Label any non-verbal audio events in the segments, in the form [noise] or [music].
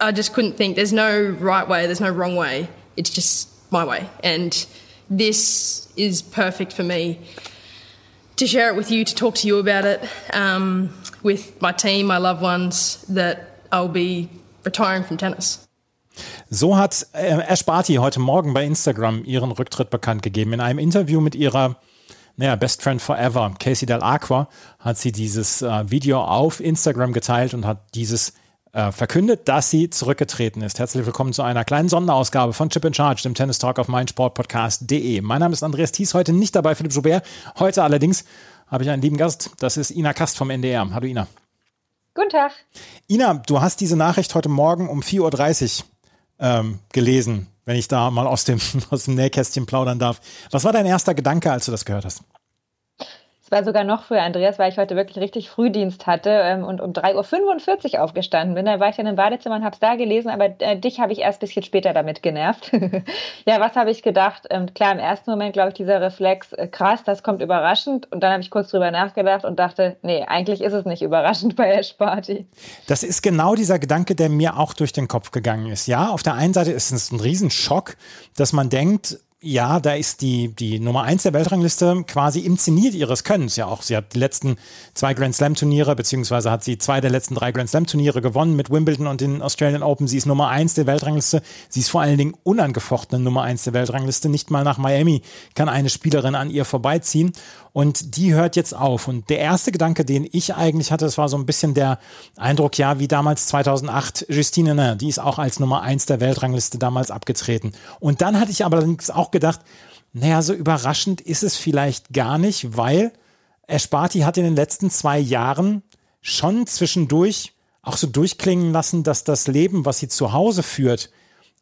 I just couldn't think there's no right way, there's no wrong way. It's just my way. And this is perfect for me to share it with you, to talk to you about it, um, with my team, my loved ones, that I'll be retiring from tennis. So hat äh, Ash Barty heute Morgen bei Instagram ihren Rücktritt bekannt gegeben. In einem Interview mit ihrer naja, Best Friend Forever, Casey Del Aqua, hat sie dieses äh, Video auf Instagram geteilt und hat dieses äh, verkündet, dass sie zurückgetreten ist. Herzlich willkommen zu einer kleinen Sonderausgabe von Chip in Charge, dem Tennis Talk auf meinsportpodcast.de. Mein Name ist Andreas Thies, heute nicht dabei, Philipp Joubert. Heute allerdings habe ich einen lieben Gast, das ist Ina Kast vom NDR. Hallo Ina. Guten Tag. Ina, du hast diese Nachricht heute Morgen um 4.30 Uhr ähm, gelesen, wenn ich da mal aus dem, [laughs] aus dem Nähkästchen plaudern darf. Was war dein erster Gedanke, als du das gehört hast? Es war sogar noch früher, Andreas, weil ich heute wirklich richtig Frühdienst hatte ähm, und um 3.45 Uhr aufgestanden bin. Da war ich in einem Badezimmer und habe es da gelesen, aber äh, dich habe ich erst ein bisschen später damit genervt. [laughs] ja, was habe ich gedacht? Ähm, klar, im ersten Moment, glaube ich, dieser Reflex, äh, krass, das kommt überraschend. Und dann habe ich kurz drüber nachgedacht und dachte, nee, eigentlich ist es nicht überraschend bei Ash Party. Das ist genau dieser Gedanke, der mir auch durch den Kopf gegangen ist. Ja, auf der einen Seite ist es ein Riesenschock, dass man denkt, ja, da ist die, die Nummer eins der Weltrangliste quasi inszeniert ihres Könnens. Ja, auch sie hat die letzten zwei Grand Slam Turniere, beziehungsweise hat sie zwei der letzten drei Grand Slam Turniere gewonnen mit Wimbledon und den Australian Open. Sie ist Nummer eins der Weltrangliste. Sie ist vor allen Dingen unangefochtene Nummer eins der Weltrangliste. Nicht mal nach Miami kann eine Spielerin an ihr vorbeiziehen. Und die hört jetzt auf. Und der erste Gedanke, den ich eigentlich hatte, das war so ein bisschen der Eindruck, ja, wie damals 2008 Justine Henin, die ist auch als Nummer eins der Weltrangliste damals abgetreten. Und dann hatte ich aber allerdings auch gedacht, naja, so überraschend ist es vielleicht gar nicht, weil Esparti hat in den letzten zwei Jahren schon zwischendurch auch so durchklingen lassen, dass das Leben, was sie zu Hause führt,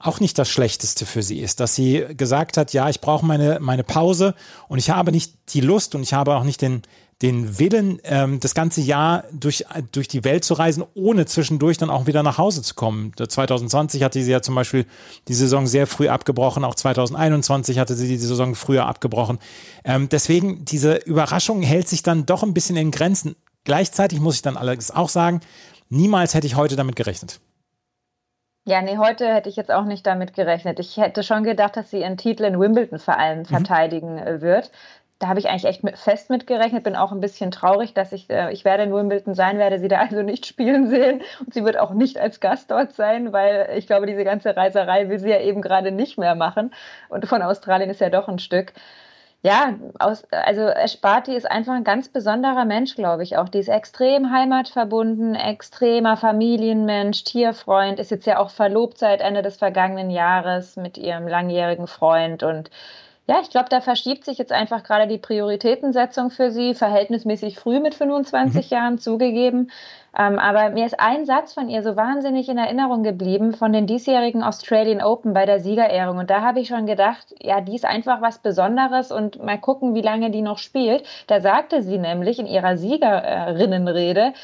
auch nicht das Schlechteste für sie ist, dass sie gesagt hat, ja, ich brauche meine, meine Pause und ich habe nicht die Lust und ich habe auch nicht den, den Willen, ähm, das ganze Jahr durch, durch die Welt zu reisen, ohne zwischendurch dann auch wieder nach Hause zu kommen. 2020 hatte sie ja zum Beispiel die Saison sehr früh abgebrochen, auch 2021 hatte sie die Saison früher abgebrochen. Ähm, deswegen, diese Überraschung hält sich dann doch ein bisschen in Grenzen. Gleichzeitig muss ich dann allerdings auch sagen, niemals hätte ich heute damit gerechnet. Ja, nee, heute hätte ich jetzt auch nicht damit gerechnet. Ich hätte schon gedacht, dass sie ihren Titel in Wimbledon vor allem mhm. verteidigen äh, wird. Da habe ich eigentlich echt mit, fest mit gerechnet, bin auch ein bisschen traurig, dass ich, äh, ich werde in Wimbledon sein, werde sie da also nicht spielen sehen und sie wird auch nicht als Gast dort sein, weil ich glaube, diese ganze Reiserei will sie ja eben gerade nicht mehr machen und von Australien ist ja doch ein Stück ja, aus, also Esparti ist einfach ein ganz besonderer Mensch, glaube ich auch. Die ist extrem heimatverbunden, extremer Familienmensch, Tierfreund, ist jetzt ja auch verlobt seit Ende des vergangenen Jahres mit ihrem langjährigen Freund und ja, ich glaube, da verschiebt sich jetzt einfach gerade die Prioritätensetzung für sie, verhältnismäßig früh mit 25 mhm. Jahren zugegeben. Ähm, aber mir ist ein Satz von ihr so wahnsinnig in Erinnerung geblieben von den diesjährigen Australian Open bei der Siegerehrung. Und da habe ich schon gedacht, ja, die ist einfach was Besonderes und mal gucken, wie lange die noch spielt. Da sagte sie nämlich in ihrer Siegerinnenrede,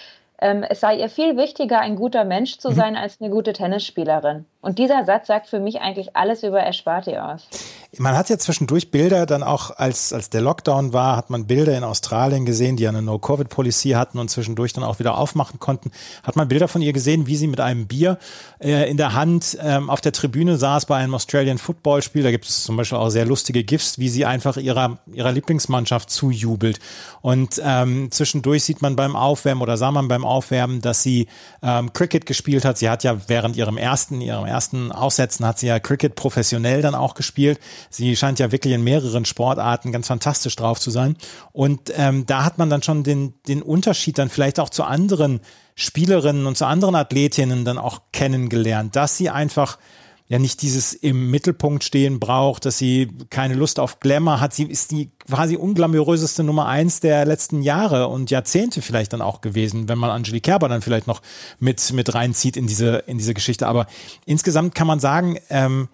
ähm, es sei ihr viel wichtiger, ein guter Mensch zu mhm. sein, als eine gute Tennisspielerin. Und dieser Satz sagt für mich eigentlich alles über Esparti aus. Man hat ja zwischendurch Bilder dann auch, als, als der Lockdown war, hat man Bilder in Australien gesehen, die eine No-Covid-Policy hatten und zwischendurch dann auch wieder aufmachen konnten. Hat man Bilder von ihr gesehen, wie sie mit einem Bier äh, in der Hand ähm, auf der Tribüne saß bei einem Australian Football-Spiel. Da gibt es zum Beispiel auch sehr lustige GIFs, wie sie einfach ihrer, ihrer Lieblingsmannschaft zujubelt. Und ähm, zwischendurch sieht man beim Aufwärmen oder sah man beim Aufwärmen, dass sie ähm, Cricket gespielt hat. Sie hat ja während ihrem ersten, ihrem ersten Aussetzen hat sie ja Cricket professionell dann auch gespielt. Sie scheint ja wirklich in mehreren Sportarten ganz fantastisch drauf zu sein. Und ähm, da hat man dann schon den, den Unterschied dann vielleicht auch zu anderen Spielerinnen und zu anderen Athletinnen dann auch kennengelernt, dass sie einfach ja nicht dieses im Mittelpunkt stehen braucht, dass sie keine Lust auf Glamour hat. Sie ist die quasi unglamouröseste Nummer eins der letzten Jahre und Jahrzehnte vielleicht dann auch gewesen, wenn man Angelique Kerber dann vielleicht noch mit, mit reinzieht in diese, in diese Geschichte. Aber insgesamt kann man sagen, ähm,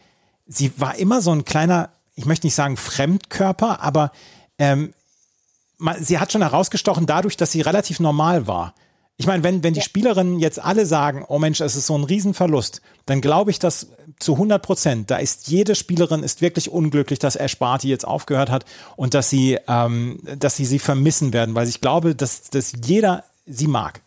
sie war immer so ein kleiner, ich möchte nicht sagen Fremdkörper, aber ähm, sie hat schon herausgestochen dadurch, dass sie relativ normal war. Ich meine, wenn, wenn die. Spielerinnen jetzt alle sagen, oh Mensch, es ist so ein Riesenverlust, dann glaube ich das zu 100 Prozent. Da ist jede Spielerin ist wirklich unglücklich, dass Ash Barty jetzt aufgehört hat und dass sie, ähm, dass sie sie vermissen werden, weil ich glaube, dass, dass jeder sie mag.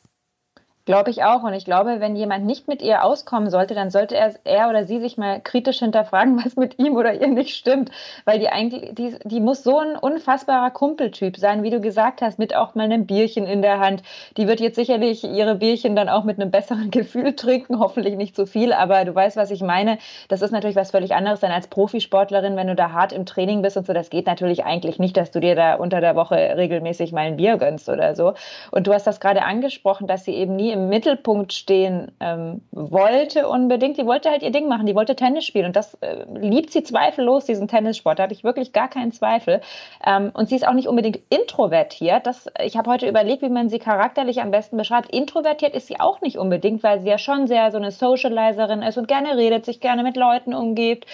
Glaube ich auch. Und ich glaube, wenn jemand nicht mit ihr auskommen sollte, dann sollte er, er oder sie sich mal kritisch hinterfragen, [laughs] was mit ihm oder ihr nicht stimmt. Weil die eigentlich, die, die muss so ein unfassbarer Kumpeltyp sein, wie du gesagt hast, mit auch mal einem Bierchen in der Hand. Die wird jetzt sicherlich ihre Bierchen dann auch mit einem besseren [laughs] Gefühl trinken, hoffentlich nicht so viel, aber du weißt, was ich meine. Das ist natürlich was völlig anderes dann als Profisportlerin, wenn du da hart im Training bist und so. Das geht natürlich eigentlich nicht, dass du dir da unter der Woche regelmäßig mal ein Bier gönnst oder so. Und du hast das gerade angesprochen, dass sie eben nie im Mittelpunkt stehen ähm, wollte unbedingt. Die wollte halt ihr Ding machen, die wollte Tennis spielen und das äh, liebt sie zweifellos, diesen Tennissport. Da habe ich wirklich gar keinen Zweifel. Ähm, und sie ist auch nicht unbedingt introvertiert. Das, ich habe heute überlegt, wie man sie charakterlich am besten beschreibt. Introvertiert ist sie auch nicht unbedingt, weil sie ja schon sehr so eine Socializerin ist und gerne redet, sich gerne mit Leuten umgibt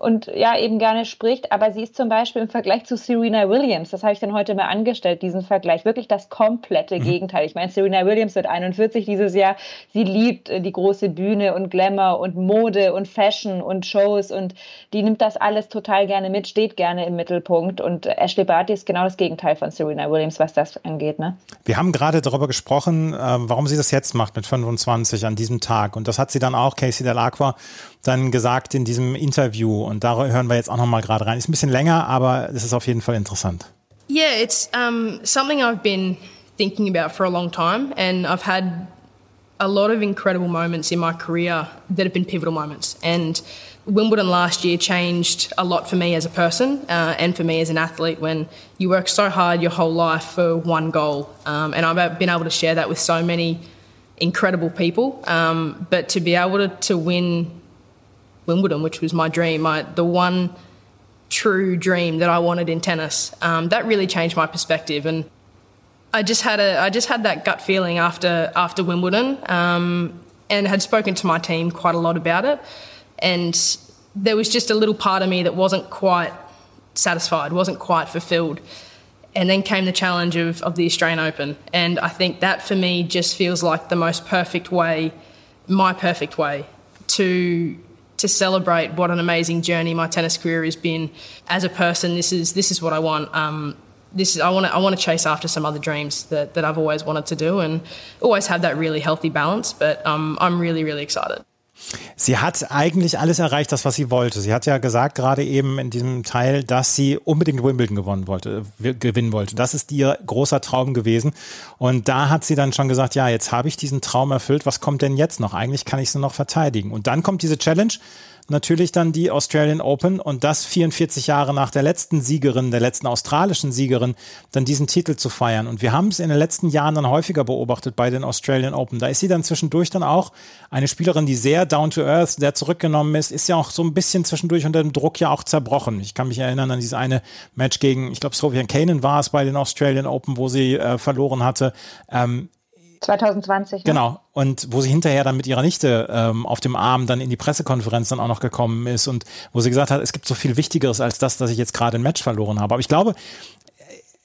und ja eben gerne spricht. Aber sie ist zum Beispiel im Vergleich zu Serena Williams, das habe ich dann heute mal angestellt, diesen Vergleich, wirklich das komplette mhm. Gegenteil. Ich meine, Serena Williams wird 41 dieses Jahr. Sie liebt äh, die große Bühne und Glamour und Mode und Fashion und Shows und die nimmt das alles total gerne mit, steht gerne im Mittelpunkt. Und Ashley Barty ist genau das Gegenteil von Serena Williams, was das angeht. Ne? Wir haben gerade darüber gesprochen, ähm, warum sie das jetzt macht mit 25 an diesem Tag. Und das hat sie dann auch, Casey Delacqua, dann gesagt in diesem Interview. Und da hören wir jetzt auch nochmal gerade rein. Ist ein bisschen länger, aber es ist auf jeden Fall interessant. Yeah, it's um, something I've been thinking about for a long time, and I've had a lot of incredible moments in my career that have been pivotal moments. And Wimbledon last year changed a lot for me as a person uh, and for me as an athlete when you work so hard your whole life for one goal. Um, and I've been able to share that with so many incredible people. Um, but to be able to, to win Wimbledon, which was my dream, the one true dream that I wanted in tennis. Um, that really changed my perspective, and I just had a I just had that gut feeling after after Wimbledon, um, and had spoken to my team quite a lot about it, and there was just a little part of me that wasn't quite satisfied, wasn't quite fulfilled. And then came the challenge of, of the Australian Open. And I think that for me just feels like the most perfect way, my perfect way to to celebrate what an amazing journey my tennis career has been as a person. This is this is what I want. Um, this is I want to I want to chase after some other dreams that, that I've always wanted to do and always have that really healthy balance. But um, I'm really really excited. Sie hat eigentlich alles erreicht, das was sie wollte. Sie hat ja gesagt gerade eben in diesem Teil, dass sie unbedingt Wimbledon gewonnen wollte, gewinnen wollte. Das ist ihr großer Traum gewesen. Und da hat sie dann schon gesagt, ja, jetzt habe ich diesen Traum erfüllt. Was kommt denn jetzt noch? Eigentlich kann ich sie noch verteidigen. Und dann kommt diese Challenge natürlich dann die Australian Open und das 44 Jahre nach der letzten Siegerin, der letzten australischen Siegerin, dann diesen Titel zu feiern. Und wir haben es in den letzten Jahren dann häufiger beobachtet bei den Australian Open. Da ist sie dann zwischendurch dann auch eine Spielerin, die sehr down to earth, sehr zurückgenommen ist, ist ja auch so ein bisschen zwischendurch unter dem Druck ja auch zerbrochen. Ich kann mich erinnern an dieses eine Match gegen, ich glaube, Sofian Kanan war es bei den Australian Open, wo sie äh, verloren hatte. Ähm, 2020. Ne? Genau. Und wo sie hinterher dann mit ihrer Nichte ähm, auf dem Arm dann in die Pressekonferenz dann auch noch gekommen ist und wo sie gesagt hat, es gibt so viel Wichtigeres als das, dass ich jetzt gerade ein Match verloren habe. Aber ich glaube,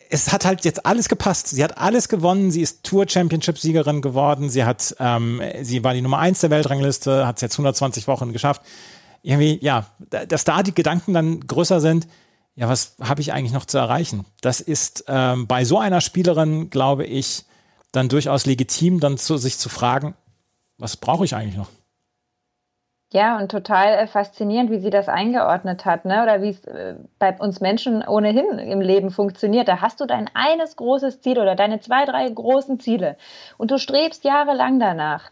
es hat halt jetzt alles gepasst. Sie hat alles gewonnen. Sie ist Tour Championship Siegerin geworden. Sie hat, ähm, sie war die Nummer eins der Weltrangliste, hat es jetzt 120 Wochen geschafft. Irgendwie, ja, dass da die Gedanken dann größer sind. Ja, was habe ich eigentlich noch zu erreichen? Das ist ähm, bei so einer Spielerin, glaube ich, dann durchaus legitim, dann zu, sich zu fragen, was brauche ich eigentlich noch? Ja, und total äh, faszinierend, wie sie das eingeordnet hat, ne? oder wie es äh, bei uns Menschen ohnehin im Leben funktioniert. Da hast du dein eines großes Ziel oder deine zwei, drei großen Ziele und du strebst jahrelang danach.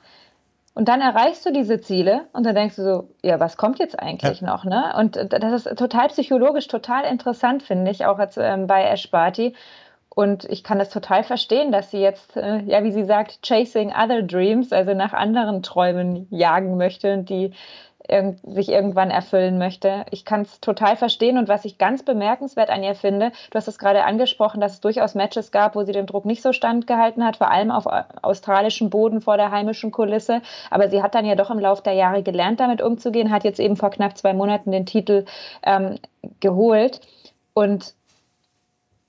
Und dann erreichst du diese Ziele und dann denkst du so, ja, was kommt jetzt eigentlich ja. noch? Ne? Und das ist total psychologisch, total interessant, finde ich, auch als, ähm, bei Ash Barty. Und ich kann das total verstehen, dass sie jetzt, äh, ja, wie sie sagt, chasing other dreams, also nach anderen Träumen jagen möchte und die irg sich irgendwann erfüllen möchte. Ich kann es total verstehen und was ich ganz bemerkenswert an ihr finde, du hast es gerade angesprochen, dass es durchaus Matches gab, wo sie den Druck nicht so standgehalten hat, vor allem auf australischem Boden vor der heimischen Kulisse. Aber sie hat dann ja doch im Laufe der Jahre gelernt, damit umzugehen, hat jetzt eben vor knapp zwei Monaten den Titel ähm, geholt. Und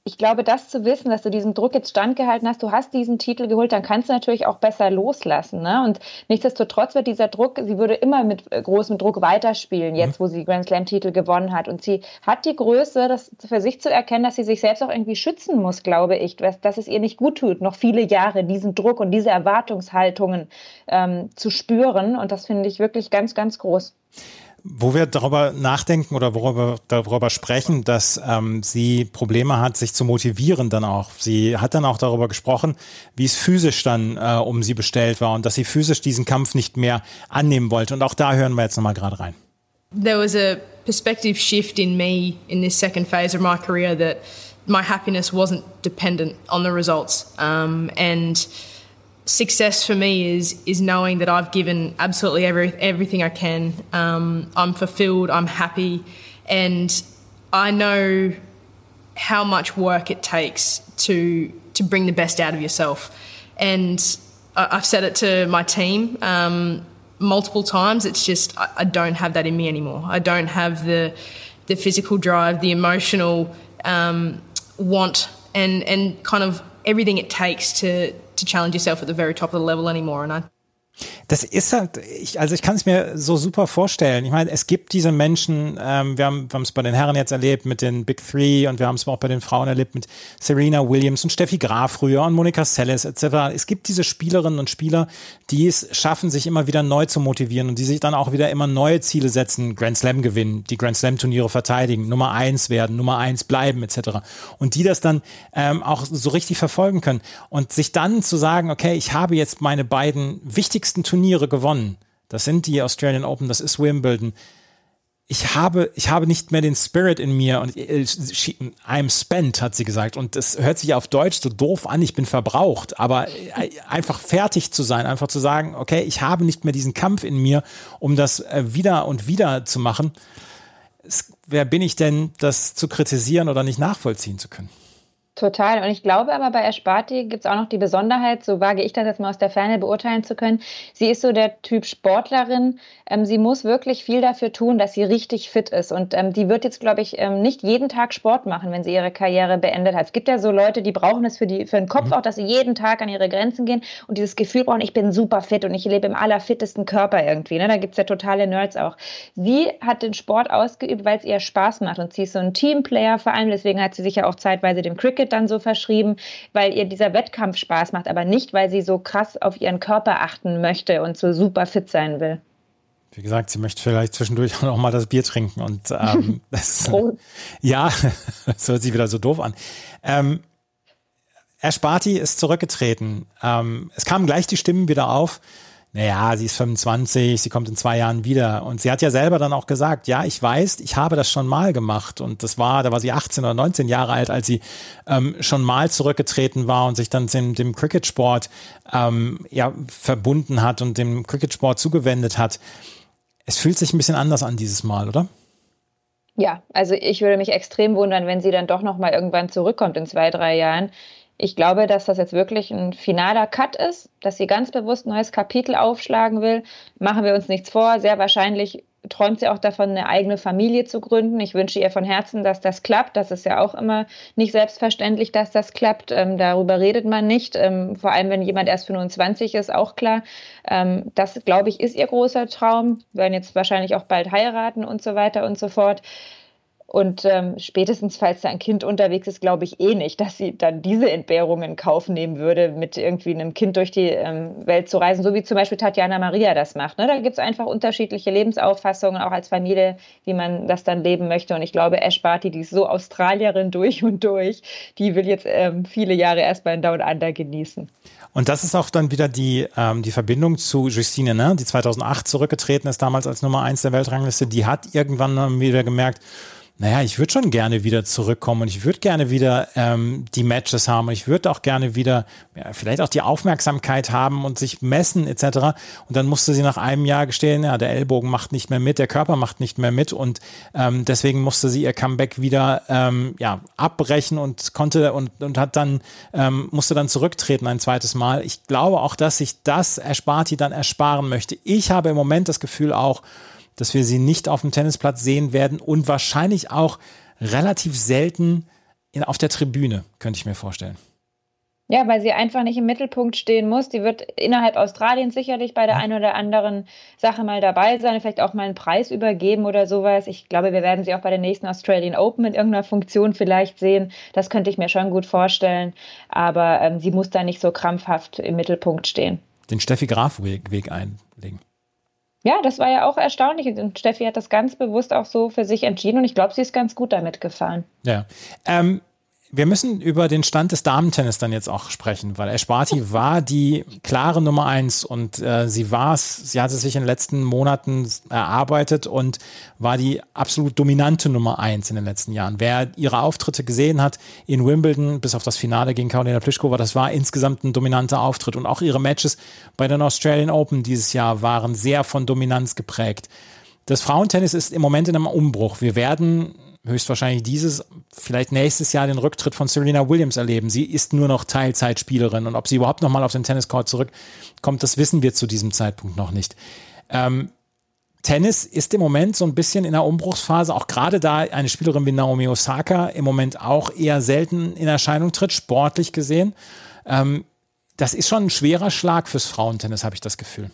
ich glaube, das zu wissen, dass du diesem Druck jetzt standgehalten hast, du hast diesen Titel geholt, dann kannst du natürlich auch besser loslassen. Ne? Und nichtsdestotrotz wird dieser Druck, sie würde immer mit äh, großem Druck weiterspielen, jetzt wo sie Grand Slam-Titel gewonnen hat. Und sie hat die Größe, das für sich zu erkennen, dass sie sich selbst auch irgendwie schützen muss, glaube ich, dass, dass es ihr nicht gut tut, noch viele Jahre diesen Druck und diese Erwartungshaltungen ähm, zu spüren. Und das finde ich wirklich ganz, ganz groß wo wir darüber nachdenken oder worüber darüber sprechen, dass ähm, sie Probleme hat, sich zu motivieren dann auch. Sie hat dann auch darüber gesprochen, wie es physisch dann äh, um sie bestellt war und dass sie physisch diesen Kampf nicht mehr annehmen wollte. Und auch da hören wir jetzt nochmal gerade rein. There was a perspective shift in me in this second phase of my career that my happiness wasn't dependent on the results. Um, and success for me is is knowing that I've given absolutely every, everything I can. Um, I'm fulfilled. I'm happy, and I know how much work it takes to to bring the best out of yourself. And I, have said it to my team um, multiple times. It's just I, I, don't have that in me anymore. I don't have the the physical drive, the emotional um, want, and and kind of everything it takes to to challenge yourself at the very top of the level anymore. And I Das ist halt, ich, also ich kann es mir so super vorstellen. Ich meine, es gibt diese Menschen, ähm, wir haben es bei den Herren jetzt erlebt mit den Big Three und wir haben es auch bei den Frauen erlebt mit Serena Williams und Steffi Graf früher und Monika Seles etc. Es gibt diese Spielerinnen und Spieler, die es schaffen, sich immer wieder neu zu motivieren und die sich dann auch wieder immer neue Ziele setzen, Grand Slam gewinnen, die Grand Slam Turniere verteidigen, Nummer eins werden, Nummer eins bleiben etc. Und die das dann ähm, auch so richtig verfolgen können und sich dann zu sagen, okay, ich habe jetzt meine beiden wichtigsten wichtigsten Turniere gewonnen. Das sind die Australian Open, das ist Wimbledon. Ich habe, ich habe nicht mehr den Spirit in mir und äh, I'm spent, hat sie gesagt. Und das hört sich auf Deutsch so doof an, ich bin verbraucht. Aber äh, einfach fertig zu sein, einfach zu sagen, okay, ich habe nicht mehr diesen Kampf in mir, um das äh, wieder und wieder zu machen. Wer bin ich denn, das zu kritisieren oder nicht nachvollziehen zu können? Total. Und ich glaube aber bei Esparti gibt es auch noch die Besonderheit, so wage ich das jetzt mal aus der Ferne beurteilen zu können. Sie ist so der Typ Sportlerin. Ähm, sie muss wirklich viel dafür tun, dass sie richtig fit ist. Und ähm, die wird jetzt, glaube ich, ähm, nicht jeden Tag Sport machen, wenn sie ihre Karriere beendet hat. Es gibt ja so Leute, die brauchen es für, die, für den Kopf mhm. auch, dass sie jeden Tag an ihre Grenzen gehen und dieses Gefühl brauchen, ich bin super fit und ich lebe im allerfittesten Körper irgendwie. Ne? Da gibt es ja totale Nerds auch. Sie hat den Sport ausgeübt, weil es ihr Spaß macht. Und sie ist so ein Teamplayer vor allem. Deswegen hat sie sich ja auch zeitweise dem Cricket Cricket dann so verschrieben, weil ihr dieser Wettkampf Spaß macht, aber nicht, weil sie so krass auf ihren Körper achten möchte und so super fit sein will. Wie gesagt, sie möchte vielleicht zwischendurch [laughs] auch noch mal das Bier trinken und ähm, [laughs] das, [laughs] ja, das hört sich wieder so doof an. Ähm, Ash Barty ist zurückgetreten. Ähm, es kamen gleich die Stimmen wieder auf naja, sie ist 25, sie kommt in zwei Jahren wieder. Und sie hat ja selber dann auch gesagt, ja, ich weiß, ich habe das schon mal gemacht. Und das war, da war sie 18 oder 19 Jahre alt, als sie ähm, schon mal zurückgetreten war und sich dann dem, dem Cricketsport ähm, ja, verbunden hat und dem Cricketsport zugewendet hat. Es fühlt sich ein bisschen anders an dieses Mal, oder? Ja, also ich würde mich extrem wundern, wenn sie dann doch noch mal irgendwann zurückkommt in zwei, drei Jahren. Ich glaube, dass das jetzt wirklich ein finaler Cut ist, dass sie ganz bewusst ein neues Kapitel aufschlagen will. Machen wir uns nichts vor. Sehr wahrscheinlich träumt sie auch davon, eine eigene Familie zu gründen. Ich wünsche ihr von Herzen, dass das klappt. Das ist ja auch immer nicht selbstverständlich, dass das klappt. Ähm, darüber redet man nicht. Ähm, vor allem, wenn jemand erst 25 ist, auch klar. Ähm, das, glaube ich, ist ihr großer Traum. Wir werden jetzt wahrscheinlich auch bald heiraten und so weiter und so fort. Und ähm, spätestens, falls da ein Kind unterwegs ist, glaube ich eh nicht, dass sie dann diese Entbehrungen in Kauf nehmen würde, mit irgendwie einem Kind durch die ähm, Welt zu reisen, so wie zum Beispiel Tatjana Maria das macht. Ne? Da gibt es einfach unterschiedliche Lebensauffassungen, auch als Familie, wie man das dann leben möchte. Und ich glaube, Ash Barty, die ist so Australierin durch und durch, die will jetzt ähm, viele Jahre erstmal in Down Under genießen. Und das ist auch dann wieder die, ähm, die Verbindung zu Justine, ne? die 2008 zurückgetreten ist, damals als Nummer eins der Weltrangliste. Die hat irgendwann wieder gemerkt, naja, ich würde schon gerne wieder zurückkommen und ich würde gerne wieder ähm, die Matches haben und ich würde auch gerne wieder ja, vielleicht auch die Aufmerksamkeit haben und sich messen etc. Und dann musste sie nach einem Jahr gestehen, ja, der Ellbogen macht nicht mehr mit, der Körper macht nicht mehr mit und ähm, deswegen musste sie ihr Comeback wieder ähm, ja, abbrechen und konnte und, und hat dann, ähm, musste dann zurücktreten ein zweites Mal. Ich glaube auch, dass sich das Ersparti dann ersparen möchte. Ich habe im Moment das Gefühl auch, dass wir sie nicht auf dem Tennisplatz sehen werden und wahrscheinlich auch relativ selten in, auf der Tribüne, könnte ich mir vorstellen. Ja, weil sie einfach nicht im Mittelpunkt stehen muss. Die wird innerhalb Australiens sicherlich bei der einen oder anderen Sache mal dabei sein, vielleicht auch mal einen Preis übergeben oder sowas. Ich glaube, wir werden sie auch bei der nächsten Australian Open in irgendeiner Funktion vielleicht sehen. Das könnte ich mir schon gut vorstellen. Aber ähm, sie muss da nicht so krampfhaft im Mittelpunkt stehen. Den Steffi Graf-Weg einlegen. Ja, das war ja auch erstaunlich. Und Steffi hat das ganz bewusst auch so für sich entschieden und ich glaube, sie ist ganz gut damit gefahren. Ja. Ähm, wir müssen über den Stand des Damentennis dann jetzt auch sprechen, weil Esparti war die klare Nummer eins und äh, sie war es, sie hat es sich in den letzten Monaten erarbeitet und war die absolut dominante Nummer eins in den letzten Jahren. Wer ihre Auftritte gesehen hat in Wimbledon, bis auf das Finale gegen Karolina Pliskova, das war insgesamt ein dominanter Auftritt und auch ihre Matches bei den Australian Open dieses Jahr waren sehr von Dominanz geprägt. Das Frauentennis ist im Moment in einem Umbruch. Wir werden höchstwahrscheinlich dieses, vielleicht nächstes Jahr den Rücktritt von Serena Williams erleben. Sie ist nur noch Teilzeitspielerin und ob sie überhaupt nochmal auf den Tenniscourt zurückkommt, das wissen wir zu diesem Zeitpunkt noch nicht. Ähm, Tennis ist im Moment so ein bisschen in der Umbruchsphase, auch gerade da eine Spielerin wie Naomi Osaka im Moment auch eher selten in Erscheinung tritt, sportlich gesehen. Ähm, das ist schon ein schwerer Schlag fürs Frauentennis, habe ich das Gefühl.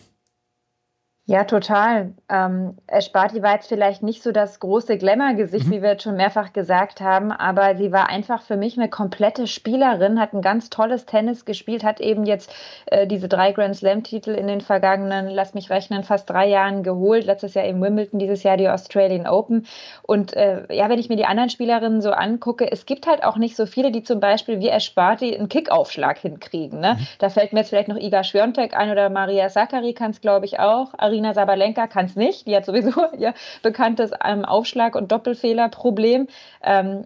Ja, total. Ähm, Esparti war jetzt vielleicht nicht so das große Glamour-Gesicht, mhm. wie wir jetzt schon mehrfach gesagt haben, aber sie war einfach für mich eine komplette Spielerin, hat ein ganz tolles Tennis gespielt, hat eben jetzt äh, diese drei Grand Slam-Titel in den vergangenen, lass mich rechnen, fast drei Jahren geholt. Letztes Jahr in Wimbledon, dieses Jahr die Australian Open. Und äh, ja, wenn ich mir die anderen Spielerinnen so angucke, es gibt halt auch nicht so viele, die zum Beispiel wie Esparti einen Kickaufschlag hinkriegen. Ne? Mhm. Da fällt mir jetzt vielleicht noch Iga Schwiontek ein oder Maria Sakkari kann es, glaube ich, auch. Arina Sabalenka kann es nicht. Die hat sowieso [laughs] ihr bekanntes ähm, Aufschlag- und Doppelfehlerproblem. Ähm,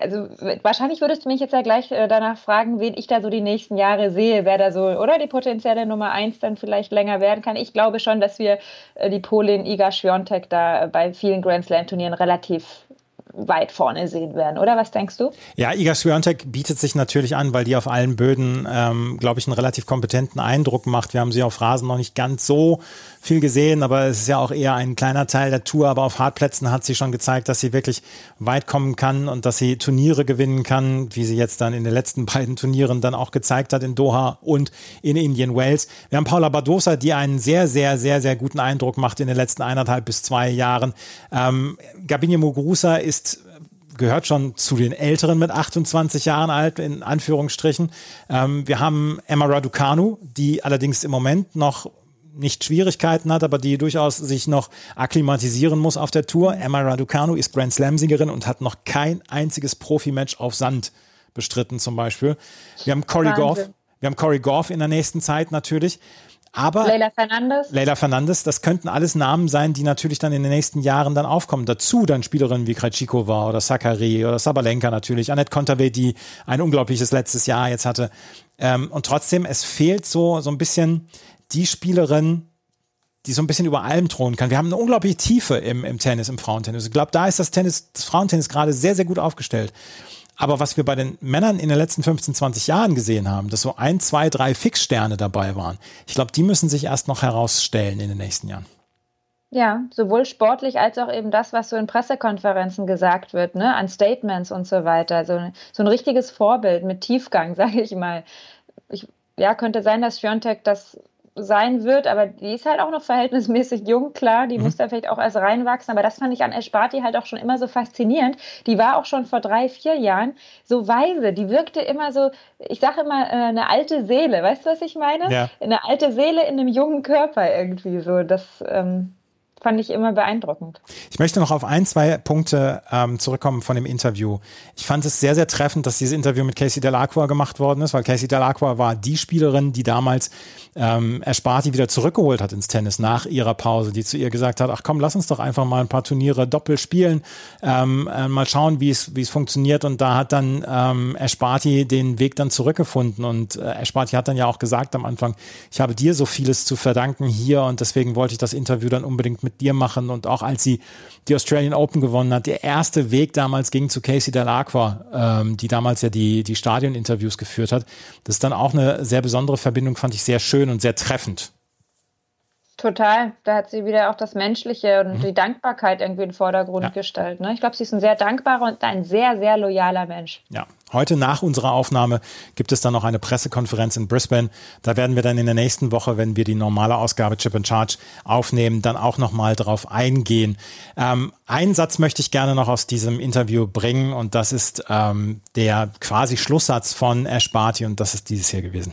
also wahrscheinlich würdest du mich jetzt ja gleich äh, danach fragen, wen ich da so die nächsten Jahre sehe, wer da so oder die potenzielle Nummer eins dann vielleicht länger werden kann. Ich glaube schon, dass wir äh, die Polin Iga Świątek da bei vielen Grand Slam Turnieren relativ weit vorne sehen werden, oder? Was denkst du? Ja, Iga Swiatek bietet sich natürlich an, weil die auf allen Böden, ähm, glaube ich, einen relativ kompetenten Eindruck macht. Wir haben sie auf Rasen noch nicht ganz so viel gesehen, aber es ist ja auch eher ein kleiner Teil der Tour. Aber auf Hartplätzen hat sie schon gezeigt, dass sie wirklich weit kommen kann und dass sie Turniere gewinnen kann, wie sie jetzt dann in den letzten [laughs] beiden Turnieren dann auch gezeigt hat in Doha und in Indian Wales. Wir haben Paula Badosa, die einen sehr, sehr, sehr, sehr guten Eindruck macht in den letzten eineinhalb bis zwei Jahren. Ähm, Gabine Muguruza ist gehört schon zu den Älteren mit 28 Jahren alt, in Anführungsstrichen. Ähm, wir haben Emma Raducanu, die allerdings im Moment noch nicht Schwierigkeiten hat, aber die durchaus sich noch akklimatisieren muss auf der Tour. Emma Raducanu ist Grand Slam-Siegerin und hat noch kein einziges Profi-Match auf Sand bestritten zum Beispiel. Wir haben Corey Goff, wir haben Corey Goff in der nächsten Zeit natürlich. Aber Leila Fernandes. Leila Fernandes, das könnten alles Namen sein, die natürlich dann in den nächsten Jahren dann aufkommen. Dazu dann Spielerinnen wie Krejcikova oder Sakari oder Sabalenka natürlich, Annette Kontaveit, die ein unglaubliches letztes Jahr jetzt hatte. Ähm, und trotzdem, es fehlt so, so ein bisschen die Spielerin, die so ein bisschen über allem thronen kann. Wir haben eine unglaubliche Tiefe im, im Tennis, im Frauentennis. Ich glaube, da ist das Tennis, das Frauentennis gerade sehr, sehr gut aufgestellt. Aber was wir bei den Männern in den letzten 15, 20 Jahren gesehen haben, dass so ein, zwei, drei Fixsterne dabei waren, ich glaube, die müssen sich erst noch herausstellen in den nächsten Jahren. Ja, sowohl sportlich als auch eben das, was so in Pressekonferenzen gesagt wird, ne, an Statements und so weiter. So, so ein richtiges Vorbild mit Tiefgang, [laughs] sage ich mal. Ich, ja, könnte sein, dass Fiontek das sein wird, aber die ist halt auch noch verhältnismäßig jung, klar, die mhm. muss da vielleicht auch erst reinwachsen, aber das fand ich an Esparti halt auch schon immer so faszinierend. Die war auch schon vor drei, vier Jahren so weise, die wirkte immer so, ich sage immer, äh, eine alte Seele, weißt du, was ich meine? Ja. Eine alte Seele in einem jungen Körper irgendwie so, das ähm, fand ich immer beeindruckend. Ich möchte noch auf ein, zwei Punkte ähm, zurückkommen von dem Interview. Ich fand es sehr, sehr treffend, dass dieses Interview mit Casey Delacroix gemacht worden ist, weil Casey Delacroix war die Spielerin, die damals ähm, Esparti wieder zurückgeholt hat ins Tennis nach ihrer Pause, die zu ihr gesagt hat, ach komm, lass uns doch einfach mal ein paar Turniere doppelt spielen, ähm, äh, mal schauen, wie es funktioniert. Und da hat dann ähm, Esparti den Weg dann zurückgefunden. Und äh, Esparti hat dann ja auch gesagt am Anfang, ich habe dir so vieles zu verdanken hier und deswegen wollte ich das Interview dann unbedingt mit dir machen. Und auch als sie die Australian Open gewonnen hat, der erste Weg damals ging zu Casey Delacroix, ähm, die damals ja die, die Stadioninterviews geführt hat. Das ist dann auch eine sehr besondere Verbindung, fand ich sehr schön und sehr treffend. Total. Da hat sie wieder auch das Menschliche und mhm. die Dankbarkeit irgendwie in den Vordergrund ja. gestellt. Ne? Ich glaube, sie ist ein sehr dankbarer und ein sehr, sehr loyaler Mensch. Ja. Heute nach unserer Aufnahme gibt es dann noch eine Pressekonferenz in Brisbane. Da werden wir dann in der nächsten Woche, wenn wir die normale Ausgabe Chip and Charge aufnehmen, dann auch nochmal drauf eingehen. Ähm, einen Satz möchte ich gerne noch aus diesem Interview bringen und das ist ähm, der quasi Schlusssatz von Ash Barty und das ist dieses hier gewesen.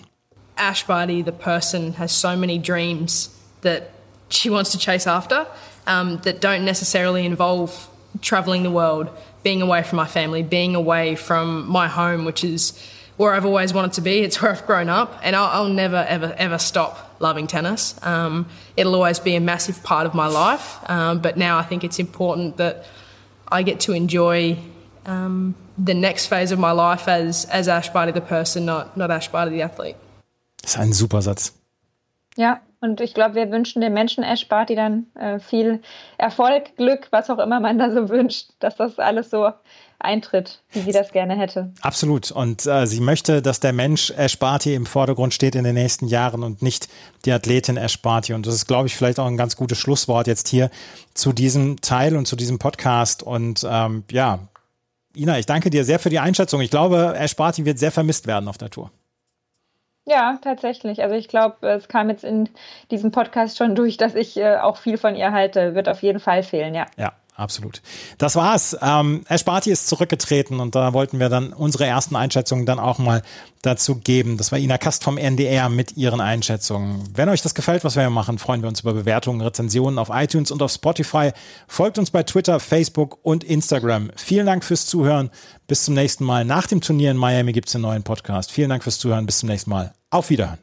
Ash Barty, the person, has so many dreams. That she wants to chase after um, that don't necessarily involve traveling the world, being away from my family, being away from my home, which is where I've always wanted to be. It's where I've grown up, and I'll, I'll never, ever, ever stop loving tennis. Um, it'll always be a massive part of my life, um, but now I think it's important that I get to enjoy um, the next phase of my life as as Ash Barty the person, not not Ash Barty the athlete. Das ist ein super Satz. Ja, Und ich glaube, wir wünschen dem Menschen Ash Barty dann äh, viel Erfolg, Glück, was auch immer man da so wünscht, dass das alles so eintritt, wie sie das gerne hätte. Absolut. Und äh, sie möchte, dass der Mensch Ash Barty im Vordergrund steht in den nächsten Jahren und nicht die Athletin Ash Barty. Und das ist, glaube ich, vielleicht auch ein ganz gutes Schlusswort jetzt hier zu diesem Teil und zu diesem Podcast. Und ähm, ja, Ina, ich danke dir sehr für die Einschätzung. Ich glaube, Ash Barty wird sehr vermisst werden auf der Tour. Ja, tatsächlich. Also ich glaube, es kam jetzt in diesem Podcast schon durch, dass ich äh, auch viel von ihr halte. Wird auf jeden Fall fehlen, ja. Ja, absolut. Das war's. Ähm, Herr Sparti ist zurückgetreten und da wollten wir dann unsere ersten Einschätzungen dann auch mal dazu geben. Das war Ina Kast vom NDR mit ihren Einschätzungen. Wenn euch das gefällt, was wir hier machen, freuen wir uns über Bewertungen, Rezensionen auf iTunes und auf Spotify. Folgt uns bei Twitter, Facebook und Instagram. Vielen Dank fürs Zuhören. Bis zum nächsten Mal. Nach dem Turnier in Miami gibt es einen neuen Podcast. Vielen Dank fürs Zuhören. Bis zum nächsten Mal. Auf Wiederhören.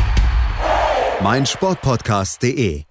meinsportpodcast.de